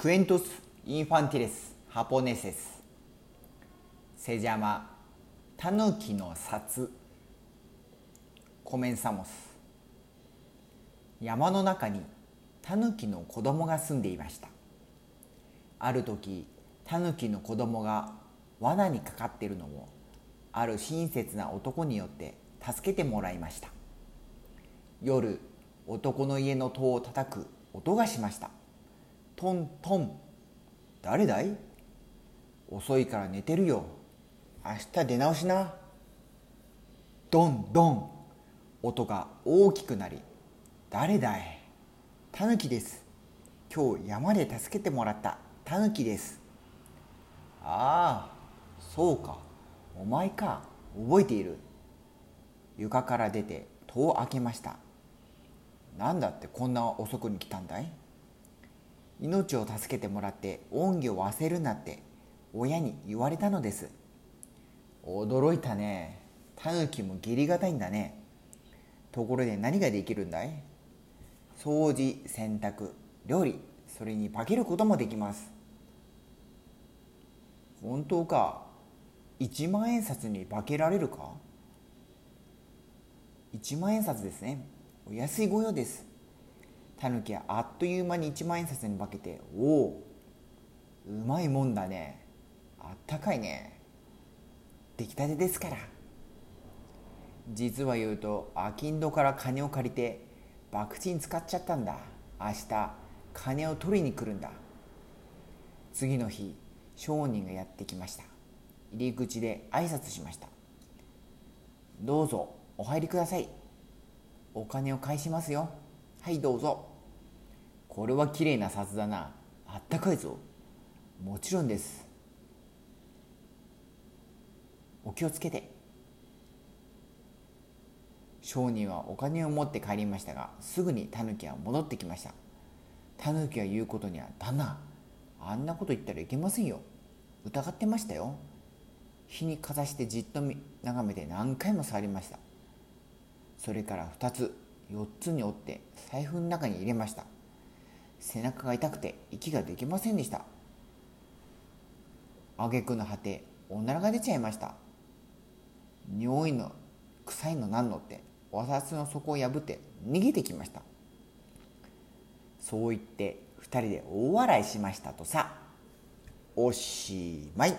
Cuentos infantiles japoneses. se llama Tanuki no Satsu Comenzamos 山の中にタヌキの子供が住んでいました。ある時タヌキの子供が罠にかかっているのをある親切な男によって助けてもらいました。夜男の家の戸を叩く音がしました。トントン。誰だい？遅いから寝てるよ。明日出直しな。ドンドン。音が大きくなり。誰だい？タヌキです。今日山で助けてもらった。タヌキです。ああそうか。お前か。覚えている。床から出て戸を開けました。なんだってこんな遅くに来たんだい？命を助けてもらって恩義を忘れるなって親に言われたのです。驚いたね。タヌキも義理がたいんだね。ところで何ができるんだい？掃除洗濯料理。それに化けることもできます。本当か？1万円札に化けられるか？1万円札ですね。お安い御用です。タヌキはあっという間に1万円札に化けておおうまいもんだね。あったかいね。出来たてですから。実は言うとアキンドから金を借りて博打に使っちゃったんだ。明日金を取りに来るんだ。次の日商人がやってきました。入り口で挨拶しました。どうぞお入りください。お金を返しますよ。はいどうぞ。これはきれいな札だな。あったかいぞ。もちろんです。お気をつけて。商人はお金を持って帰りましたがすぐにタヌキは戻ってきました。タヌキが言うことには旦那あんなこと言ったらいけませんよ。疑ってましたよ。火にかざしてじっと眺めて何回も触りました。それから2つ。4つに折って財布の中に入れました。背中が痛くて息ができませんでした。挙句の果ておならが出ちゃいました。匂いの臭いのなんのってお札の底を破って逃げてきました。そう言って2人で大笑いしましたとさおしまい。